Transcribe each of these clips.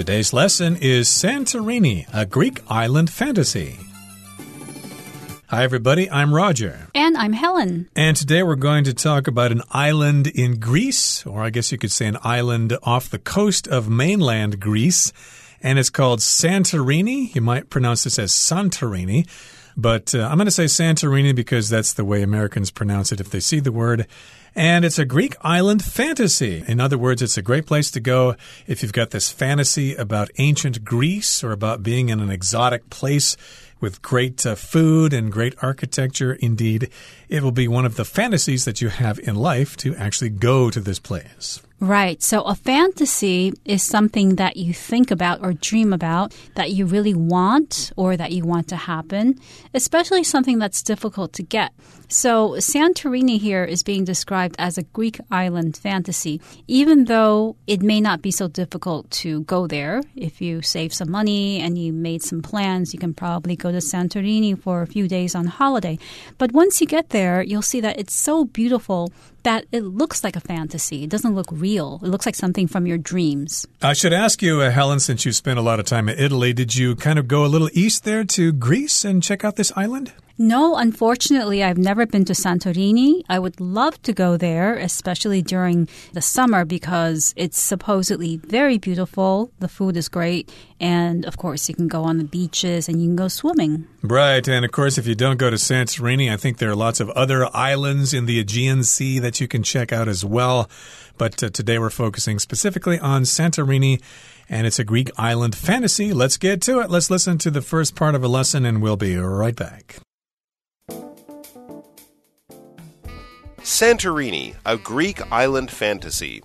Today's lesson is Santorini, a Greek island fantasy. Hi, everybody. I'm Roger. And I'm Helen. And today we're going to talk about an island in Greece, or I guess you could say an island off the coast of mainland Greece. And it's called Santorini. You might pronounce this as Santorini. But uh, I'm going to say Santorini because that's the way Americans pronounce it if they see the word. And it's a Greek island fantasy. In other words, it's a great place to go if you've got this fantasy about ancient Greece or about being in an exotic place with great uh, food and great architecture. Indeed, it will be one of the fantasies that you have in life to actually go to this place. Right. So a fantasy is something that you think about or dream about that you really want or that you want to happen, especially something that's difficult to get. So Santorini here is being described as a Greek island fantasy, even though it may not be so difficult to go there. If you save some money and you made some plans, you can probably go to Santorini for a few days on holiday. But once you get there, you'll see that it's so beautiful that it looks like a fantasy. It doesn't look real. It looks like something from your dreams. I should ask you, uh, Helen, since you spent a lot of time in Italy, did you kind of go a little east there to Greece and check out this island? No, unfortunately, I've never been to Santorini. I would love to go there, especially during the summer because it's supposedly very beautiful. The food is great. And of course, you can go on the beaches and you can go swimming. Right. And of course, if you don't go to Santorini, I think there are lots of other islands in the Aegean Sea that you can check out as well. But uh, today we're focusing specifically on Santorini and it's a Greek island fantasy. Let's get to it. Let's listen to the first part of a lesson, and we'll be right back. Santorini, a Greek island fantasy.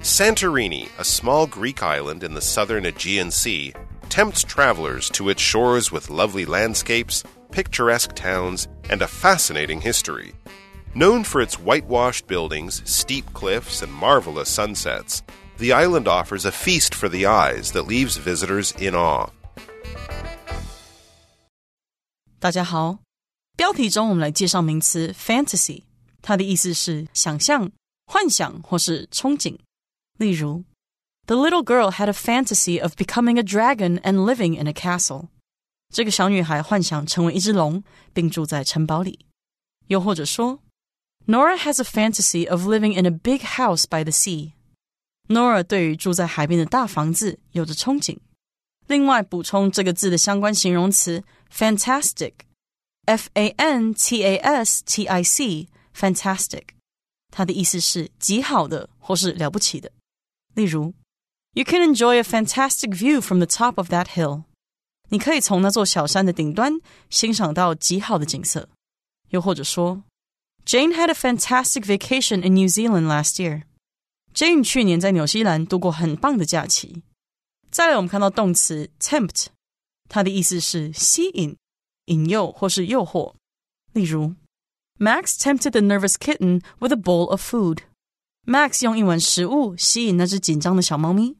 Santorini, a small Greek island in the southern Aegean Sea, tempts travelers to its shores with lovely landscapes, picturesque towns, and a fascinating history. Known for its whitewashed buildings, steep cliffs, and marvelous sunsets, the island offers a feast for the eyes that leaves visitors in awe. 大家好，标题中我们来介绍名词 fantasy。 它的意思是想象、幻想或是憧憬。例如，The little girl had a fantasy of becoming a dragon and living in a castle。这个小女孩幻想成为一只龙，并住在城堡里。又或者说，Nora has a fantasy of living in a big house by the sea。Nora 对于住在海边的大房子有着憧憬。另外，补充这个字的相关形容词 fantastic，f a n t a s t i c。 fantastic，它的意思是极好的或是了不起的。例如，You can enjoy a fantastic view from the top of that hill。你可以从那座小山的顶端欣赏到极好的景色。又或者说，Jane had a fantastic vacation in New Zealand last year。Jane 去年在纽西兰度过很棒的假期。再来，我们看到动词 tempt，它的意思是吸引、引诱或是诱惑。例如 Max tempted the nervous kitten with a bowl of food. Max 用一碗食物吸引那只紧张的小猫咪。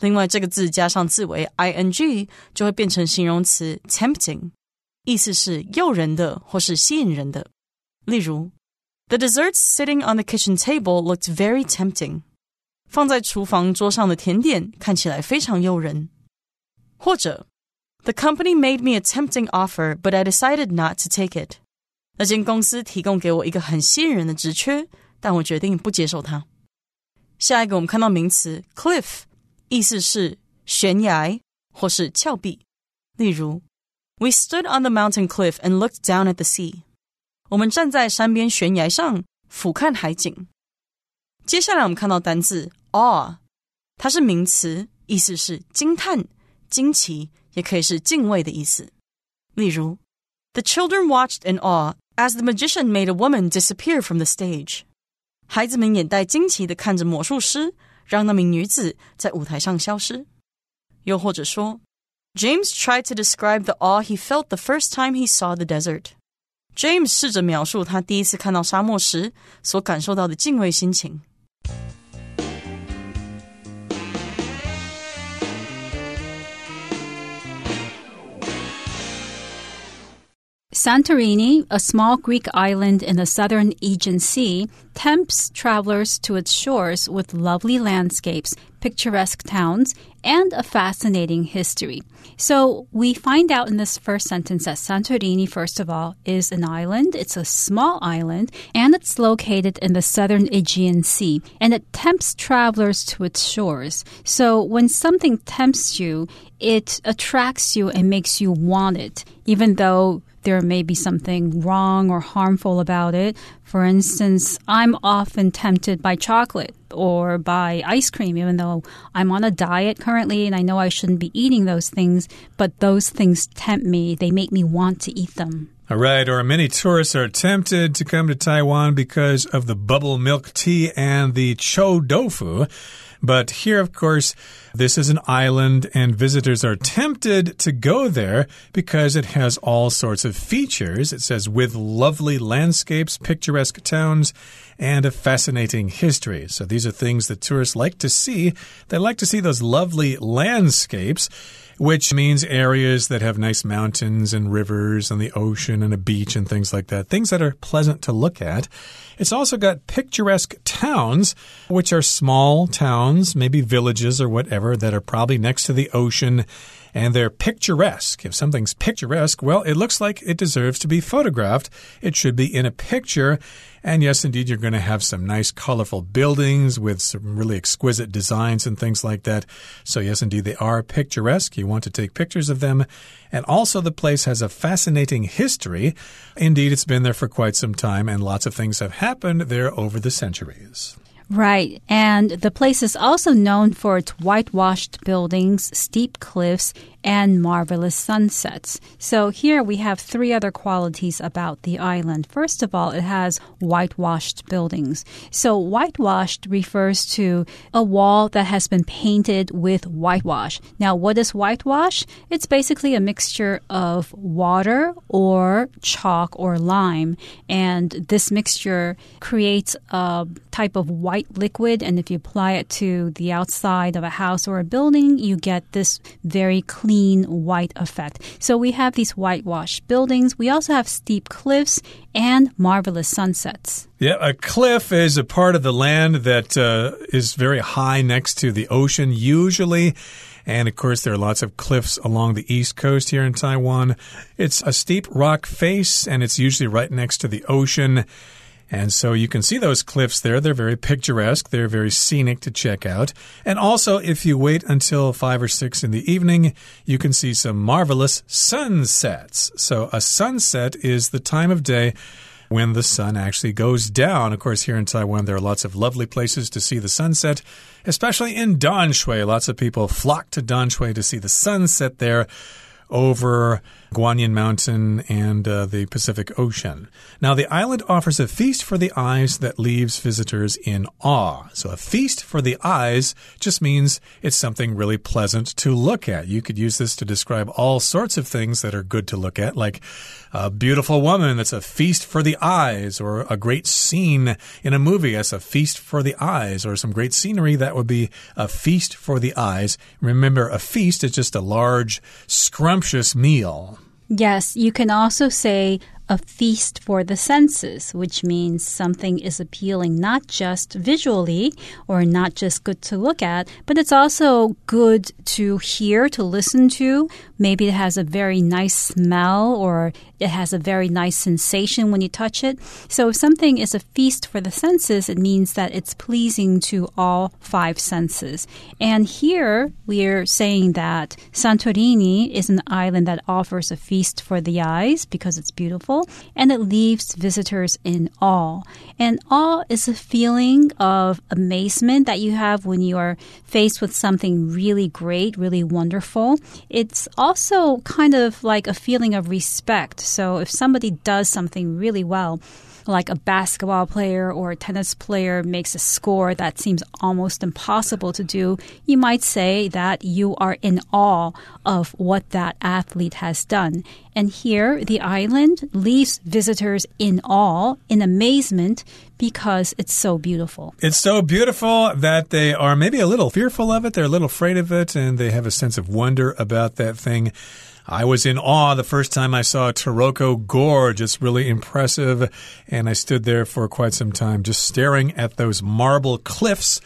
另外，这个字加上字尾 ing 就会变成形容词 tempting，意思是诱人的或是吸引人的。例如，The desserts sitting on the kitchen table looked very tempting。放在厨房桌上的甜点看起来非常诱人。或者，The company made me a tempting offer, but I decided not to take it。 那间公司提供给我一个很吸引人的职缺，但我决定不接受它。下一个，我们看到名词 cliff，意思是悬崖或是峭壁。例如，We stood on the mountain cliff and looked down at the sea。我们站在山边悬崖上俯瞰海景。接下来，我们看到单字 awe，它是名词，意思是惊叹、惊奇，也可以是敬畏的意思。例如，The children watched in awe as the magician made a woman disappear from the stage. 孩子们眼带惊奇地看着魔术师让那名女子在舞台上消失。又或者说，James tried to describe the awe he felt the first time he saw the desert. James 试着描述他第一次看到沙漠时所感受到的敬畏心情。 Santorini, a small Greek island in the southern Aegean Sea, tempts travelers to its shores with lovely landscapes, picturesque towns, and a fascinating history. So we find out in this first sentence that Santorini, first of all, is an island. It's a small island and it's located in the southern Aegean Sea and it tempts travelers to its shores. So when something tempts you, it attracts you and makes you want it, even though there may be something wrong or harmful about it. For instance, I'm often tempted by chocolate or by ice cream, even though I'm on a diet currently and I know I shouldn't be eating those things, but those things tempt me. They make me want to eat them. All right, or many tourists are tempted to come to Taiwan because of the bubble milk tea and the chou tofu. But here, of course, this is an island, and visitors are tempted to go there because it has all sorts of features. It says, with lovely landscapes, picturesque towns, and a fascinating history. So these are things that tourists like to see. They like to see those lovely landscapes which means areas that have nice mountains and rivers and the ocean and a beach and things like that. Things that are pleasant to look at. It's also got picturesque towns, which are small towns, maybe villages or whatever, that are probably next to the ocean and they're picturesque. If something's picturesque, well, it looks like it deserves to be photographed. It should be in a picture. And yes, indeed, you're going to have some nice, colorful buildings with some really exquisite designs and things like that. So, yes, indeed, they are picturesque. You want to take pictures of them. And also, the place has a fascinating history. Indeed, it's been there for quite some time, and lots of things have happened there over the centuries. Right. And the place is also known for its whitewashed buildings, steep cliffs, and marvelous sunsets. So here we have three other qualities about the island. First of all, it has whitewashed buildings. So whitewashed refers to a wall that has been painted with whitewash. Now, what is whitewash? It's basically a mixture of water or chalk or lime. And this mixture creates a type of white liquid. And if you apply it to the outside of a house or a building, you get this very clean clean white effect. So we have these whitewashed buildings. We also have steep cliffs and marvelous sunsets. Yeah, a cliff is a part of the land that uh, is very high next to the ocean, usually. And of course, there are lots of cliffs along the east coast here in Taiwan. It's a steep rock face, and it's usually right next to the ocean. And so you can see those cliffs there. They're very picturesque. They're very scenic to check out. And also, if you wait until five or six in the evening, you can see some marvelous sunsets. So a sunset is the time of day when the sun actually goes down. Of course, here in Taiwan, there are lots of lovely places to see the sunset, especially in Danshui. Lots of people flock to Danshui to see the sunset there over Guanyin Mountain and uh, the Pacific Ocean. Now, the island offers a feast for the eyes that leaves visitors in awe. So, a feast for the eyes just means it's something really pleasant to look at. You could use this to describe all sorts of things that are good to look at, like a beautiful woman that's a feast for the eyes, or a great scene in a movie as a feast for the eyes, or some great scenery that would be a feast for the eyes. Remember, a feast is just a large, scrumptious meal. Yes, you can also say a feast for the senses, which means something is appealing not just visually or not just good to look at, but it's also good to hear, to listen to. Maybe it has a very nice smell or it has a very nice sensation when you touch it. So if something is a feast for the senses, it means that it's pleasing to all five senses. And here we're saying that Santorini is an island that offers a feast for the eyes because it's beautiful and it leaves visitors in awe. And awe is a feeling of amazement that you have when you are faced with something really great, really wonderful. It's also kind of like a feeling of respect. So if somebody does something really well, like a basketball player or a tennis player makes a score that seems almost impossible to do, you might say that you are in awe of what that athlete has done. And here, the island leaves visitors in awe, in amazement, because it's so beautiful. It's so beautiful that they are maybe a little fearful of it, they're a little afraid of it, and they have a sense of wonder about that thing. I was in awe the first time I saw Taroko Gorge. It's really impressive. And I stood there for quite some time just staring at those marble cliffs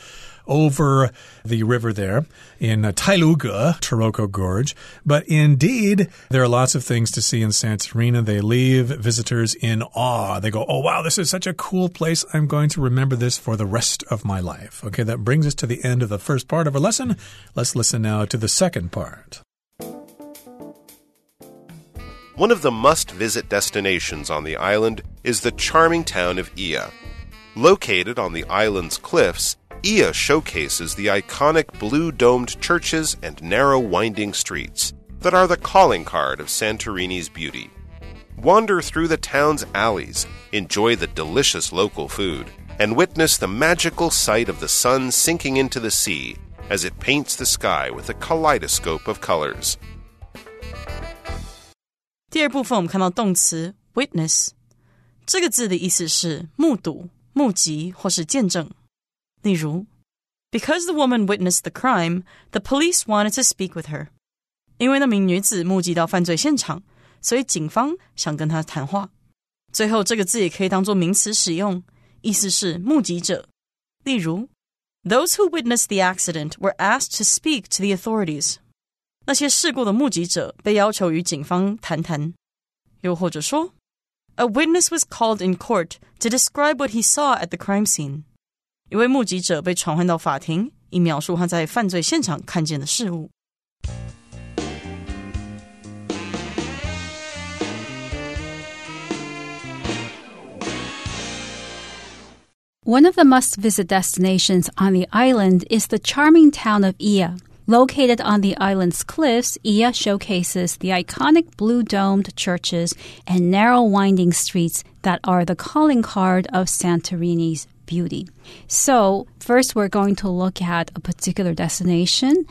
over the river there in uh, Tailuge, Taroko Gorge. But indeed, there are lots of things to see in Santorini. They leave visitors in awe. They go, oh, wow, this is such a cool place. I'm going to remember this for the rest of my life. Okay, that brings us to the end of the first part of our lesson. Let's listen now to the second part. One of the must visit destinations on the island is the charming town of Oia. Located on the island's cliffs, Oia showcases the iconic blue domed churches and narrow winding streets that are the calling card of Santorini's beauty. Wander through the town's alleys, enjoy the delicious local food, and witness the magical sight of the sun sinking into the sea as it paints the sky with a kaleidoscope of colors. 第二部分我们看到动词 witness 这个字的意思是目睹、目击或是见证。例如，Because the woman witnessed the crime, the police wanted to speak with her。因为那名女子目击到犯罪现场，所以警方想跟她谈话。最后，这个字也可以当做名词使用，意思是目击者。例如，Those who witnessed the accident were asked to speak to the authorities。 那些事故的目击者被要求与警方谈谈，又或者说，a witness was called in court to describe what he saw at the crime scene。一位目击者被传唤到法庭，以描述他在犯罪现场看见的事物。One of the must visit destinations on the island is the charming town of Oia. Located on the island's cliffs, Oia showcases the iconic blue domed churches and narrow winding streets that are the calling card of Santorini's beauty. So, first, we're going to look at a particular destination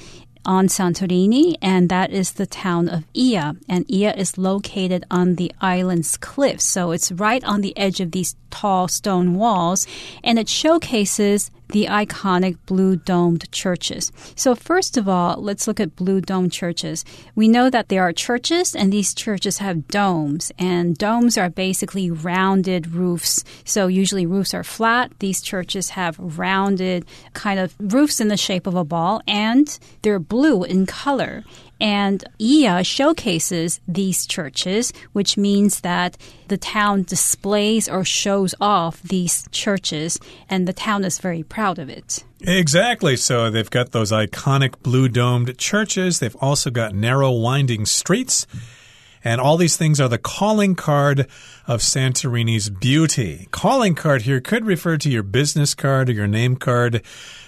on Santorini, and that is the town of Oia. And Oia is located on the island's cliffs. So it's right on the edge of these tall stone walls, and it showcases the iconic blue domed churches. So, first of all, let's look at blue domed churches. We know that there are churches, and these churches have domes, and domes are basically rounded roofs. So, usually roofs are flat. These churches have rounded kind of roofs in the shape of a ball, and they're blue in color. And Oia showcases these churches, which means that the town displays or shows off these churches, and the town is very proud of it. Exactly. So they've got those iconic blue domed churches. They've also got narrow, winding streets. And all these things are the calling card of Santorini's beauty. Calling card here could refer to your business card or your name card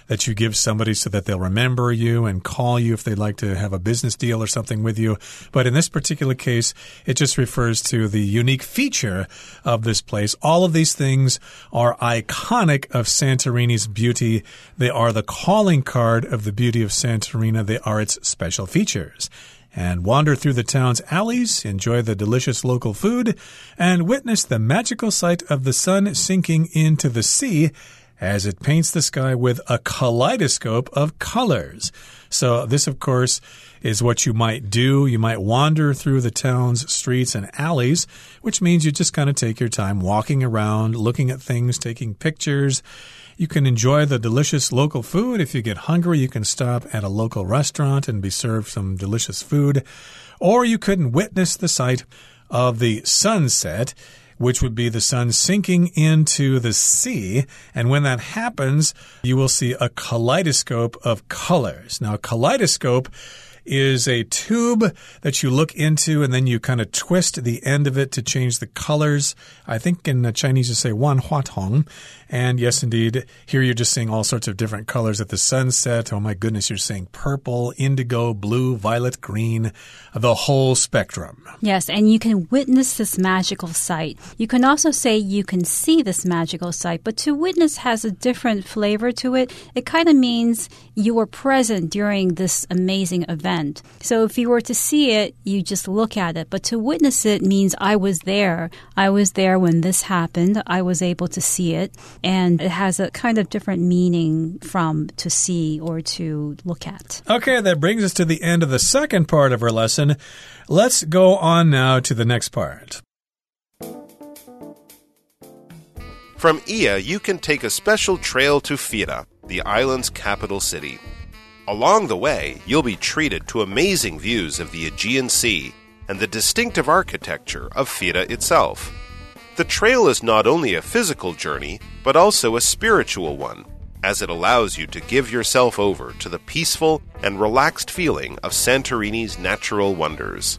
that you give somebody so that they'll remember you and call you if they'd like to have a business deal or something with you. But in this particular case, it just refers to the unique feature of this place. All of these things are iconic of Santorini's beauty. They are the calling card of the beauty of Santorini. They are its special features and wander through the town's alleys, enjoy the delicious local food, and witness the magical sight of the sun sinking into the sea as it paints the sky with a kaleidoscope of colors. So, this, of course, is what you might do. You might wander through the town's streets and alleys, which means you just kind of take your time walking around, looking at things, taking pictures. You can enjoy the delicious local food. If you get hungry, you can stop at a local restaurant and be served some delicious food. Or you can witness the sight of the sunset which would be the sun sinking into the sea. And when that happens, you will see a kaleidoscope of colors. Now, kaleidoscope is a tube that you look into and then you kind of twist the end of it to change the colors. I think in Chinese you say wan hua tong. And yes, indeed, here you're just seeing all sorts of different colors at the sunset. Oh my goodness, you're seeing purple, indigo, blue, violet, green, the whole spectrum. Yes, and you can witness this magical sight. You can also say you can see this magical sight, but to witness has a different flavor to it. It kind of means you were present during this amazing event event. So if you were to see it, you just look at it. But to witness it means I was there. I was there when this happened. I was able to see it. And it has a kind of different meaning from to see or to look at. Okay, that brings us to the end of the second part of our lesson. Let's go on now to the next part. From Oia, you can take a special trail to Fira, the island's capital city. Along the way, you'll be treated to amazing views of the Aegean Sea and the distinctive architecture of Fira itself. The trail is not only a physical journey, but also a spiritual one, as it allows you to give yourself over to the peaceful and relaxed feeling of Santorini's natural wonders.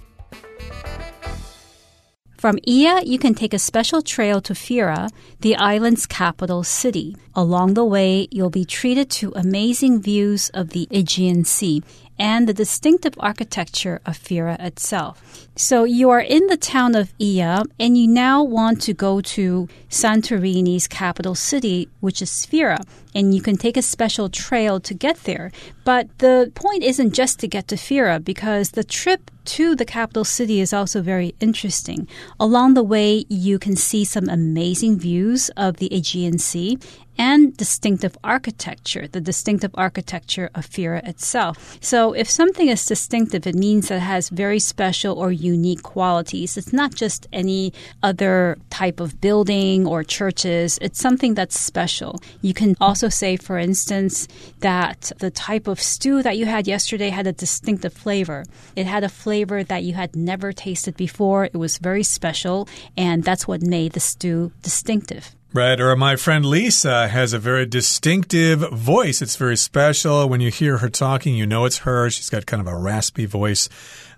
From Oia, you can take a special trail to Fira, the island's capital city. Along the way, you'll be treated to amazing views of the Aegean Sea and the distinctive architecture of Fira itself. So you are in the town of Oia and you now want to go to Santorini's capital city, which is Fira, and you can take a special trail to get there. But the point isn't just to get to Fira because the trip to the capital city is also very interesting. Along the way, you can see some amazing views of the Aegean Sea and distinctive architecture, the distinctive architecture of Fira itself. So, if something is distinctive, it means that it has very special or unique qualities. It's not just any other type of building or churches, it's something that's special. You can also say, for instance, that the type of stew that you had yesterday had a distinctive flavor. It had a flavor that you had never tasted before, it was very special, and that's what made the stew distinctive. Right, or my friend Lisa has a very distinctive voice. It's very special. When you hear her talking, you know it's her. She's got kind of a raspy voice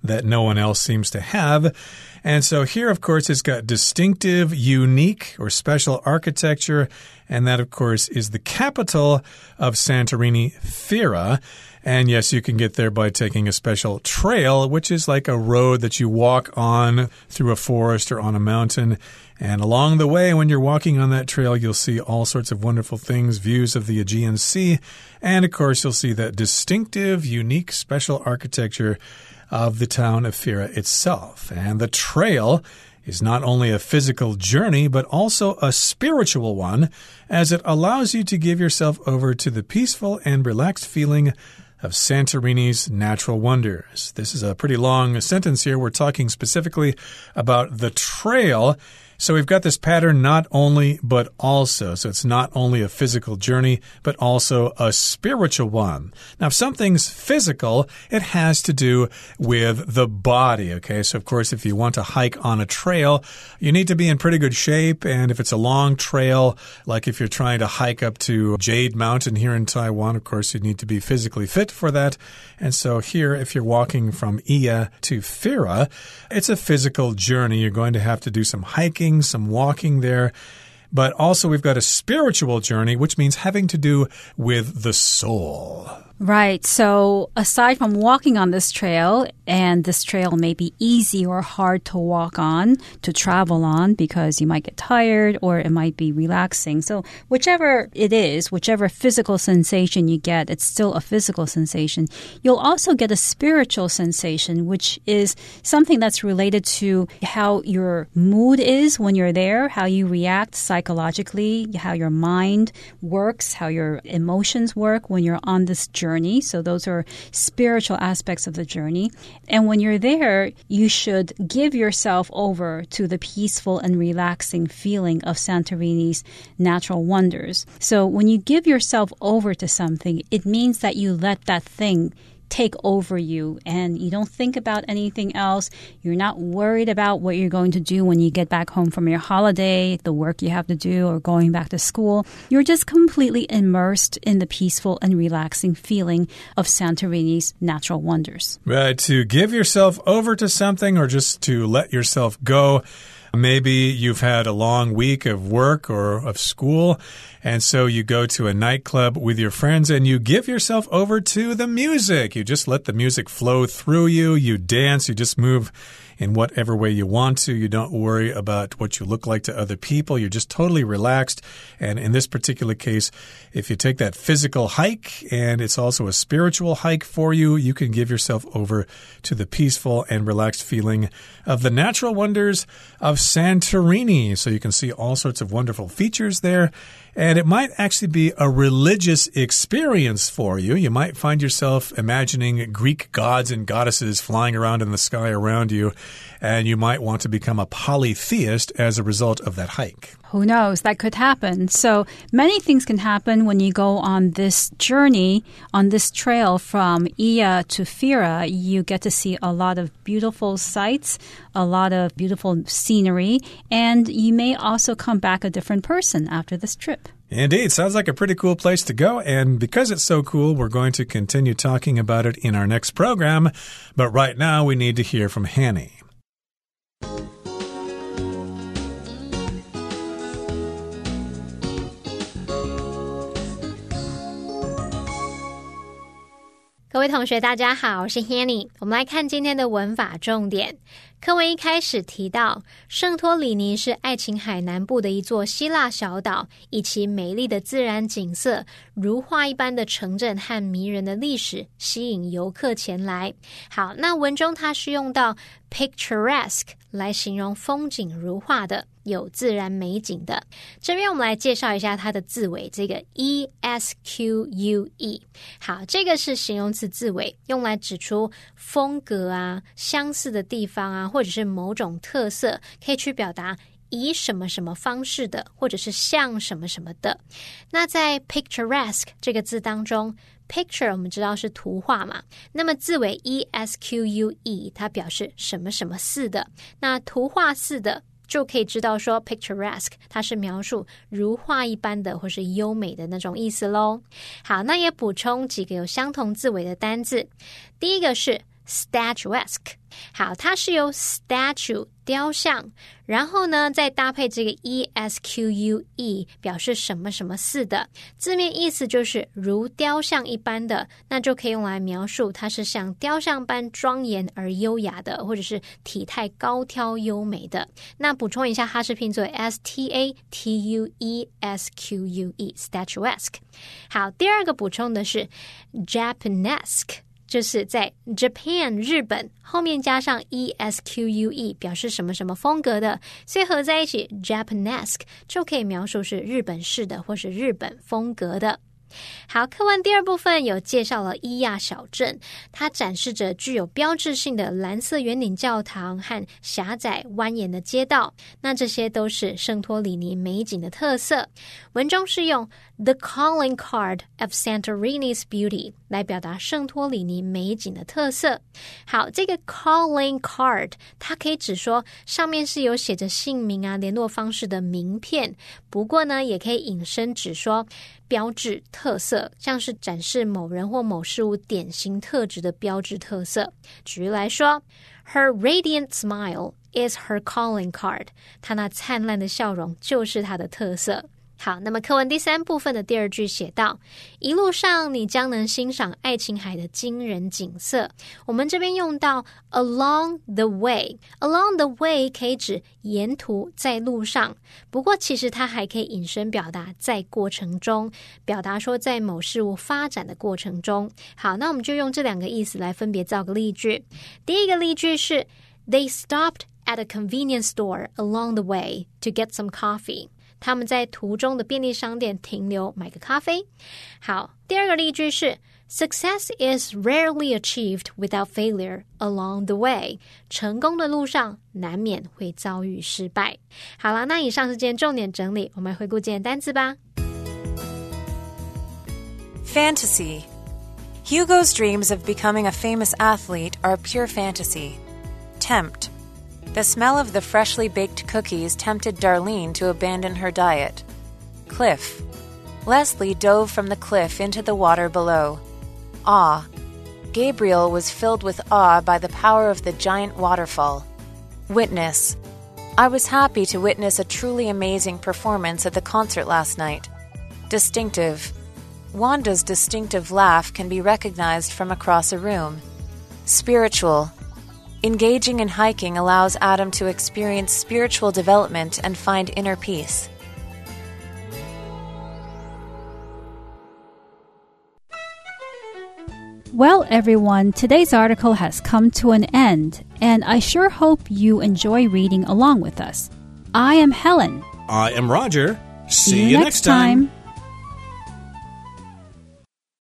that no one else seems to have. And so here, of course, it's got distinctive, unique, or special architecture. And that, of course, is the capital of Santorini, Fira. And yes, you can get there by taking a special trail, which is like a road that you walk on through a forest or on a mountain. And along the way, when you're walking on that trail, you'll see all sorts of wonderful things, views of the Aegean Sea. And of course, you'll see that distinctive, unique, special architecture of the town of Fira itself. And the trail is not only a physical journey, but also a spiritual one, as it allows you to give yourself over to the peaceful and relaxed feeling of Santorini's natural wonders. This is a pretty long sentence here. We're talking specifically about the trail. So we've got this pattern not only, but also. So it's not only a physical journey, but also a spiritual one. Now, if something's physical, it has to do with the body. Okay. So, of course, if you want to hike on a trail, you need to be in pretty good shape. And if it's a long trail, like if you're trying to hike up to Jade Mountain here in Taiwan, of course, you need to be physically fit for that. And so here, if you're walking from Oia to Fira, it's a physical journey. You're going to have to do some hiking hiking, some walking there. But also, we've got a spiritual journey, which means having to do with the soul. Right. So, aside from walking on this trail, and this trail may be easy or hard to walk on, to travel on, because you might get tired or it might be relaxing. So, whichever it is, whichever physical sensation you get, it's still a physical sensation. You'll also get a spiritual sensation, which is something that's related to how your mood is when you're there, how you react psychologically, how your mind works, how your emotions work when you're on this journey journey. So those are spiritual aspects of the journey. And when you're there, you should give yourself over to the peaceful and relaxing feeling of Santorini's natural wonders. So when you give yourself over to something, it means that you let that thing take over you and you don't think about anything else. You're not worried about what you're going to do when you get back home from your holiday, the work you have to do, or going back to school. You're just completely immersed in the peaceful and relaxing feeling of Santorini's natural wonders. Right. To give yourself over to something or just to let yourself go Maybe you've had a long week of work or of school, and so you go to a nightclub with your friends and you give yourself over to the music. You just let the music flow through you, you dance, you just move in whatever way you want to. You don't worry about what you look like to other people. You're just totally relaxed. And in this particular case, if you take that physical hike and it's also a spiritual hike for you, you can give yourself over to the peaceful and relaxed feeling of the natural wonders of Santorini. So you can see all sorts of wonderful features there. And it might actually be a religious experience for you. You might find yourself imagining Greek gods and goddesses flying around in the sky around you, and you might want to become a polytheist as a result of that hike. Who knows? That could happen. So many things can happen when you go on this journey, on this trail from Oia to Fira. You get to see a lot of beautiful sights, a lot of beautiful scenery, and you may also come back a different person after this trip. Indeed, sounds like a pretty cool place to go. And because it's so cool, we're going to continue talking about it in our next program. But right now, we need to hear from Hanny. 位同学，大家好，我是 Hanny。我们来看今天的文法重点。课文一开始提到，圣托里尼是爱琴海南部的一座希腊小岛，以其美丽的自然景色、如画一般的城镇和迷人的历史，吸引游客前来。好，那文中它是用到 picturesque 来形容风景如画的。有自然美景的，这边我们来介绍一下它的字尾，这个 e s q u e。好，这个是形容词字尾，用来指出风格啊、相似的地方啊，或者是某种特色，可以去表达以什么什么方式的，或者是像什么什么的。那在 picturesque 这个字当中，picture 我们知道是图画嘛，那么字尾 e s q u e 它表示什么什么似的，那图画似的。就可以知道说，picturesque 它是描述如画一般的或是优美的那种意思喽。好，那也补充几个有相同字尾的单字，第一个是 statuesque。好，它是由 statue 雕像，然后呢再搭配这个 e s q u e 表示什么什么似的，字面意思就是如雕像一般的，那就可以用来描述它是像雕像般庄严而优雅的，或者是体态高挑优美的。那补充一下，它是拼作 s t a t u e s q u e statuesque。好，第二个补充的是 Japanesque。就是在 Japan 日本后面加上 e s q u e 表示什么什么风格的，所以合在一起 Japanese 就可以描述是日本式的或是日本风格的。好，课文第二部分有介绍了伊亚小镇，它展示着具有标志性的蓝色圆顶教堂和狭窄蜿蜒的街道，那这些都是圣托里尼美景的特色。文中是用 the calling card of Santorini's beauty 来表达圣托里尼美景的特色。好，这个 calling card 它可以指说上面是有写着姓名啊、联络方式的名片，不过呢，也可以引申指说。标志特色，像是展示某人或某事物典型特质的标志特色。举例来说，Her radiant smile is her calling card。她那灿烂的笑容就是她的特色。好，那么课文第三部分的第二句写道：“一路上你将能欣赏爱琴海的惊人景色。”我们这边用到 along the way，along the way 可以指沿途在路上，不过其实它还可以引申表达在过程中，表达说在某事物发展的过程中。好，那我们就用这两个意思来分别造个例句。第一个例句是：They stopped at a convenience store along the way to get some coffee。他们在途中的便利商店停留买个咖啡。好，第二个例句是：Success is rarely achieved without failure along the way。成功的路上难免会遭遇失败。好了，那以上是今天重点整理，我们来回顾今天单词吧。Fantasy. Hugo's dreams of becoming a famous athlete are pure fantasy. Tempt. The smell of the freshly baked cookies tempted Darlene to abandon her diet. Cliff. Leslie dove from the cliff into the water below. Awe. Gabriel was filled with awe by the power of the giant waterfall. Witness. I was happy to witness a truly amazing performance at the concert last night. Distinctive. Wanda's distinctive laugh can be recognized from across a room. Spiritual. Engaging in hiking allows Adam to experience spiritual development and find inner peace. Well, everyone, today's article has come to an end, and I sure hope you enjoy reading along with us. I am Helen. I am Roger. See, you next time.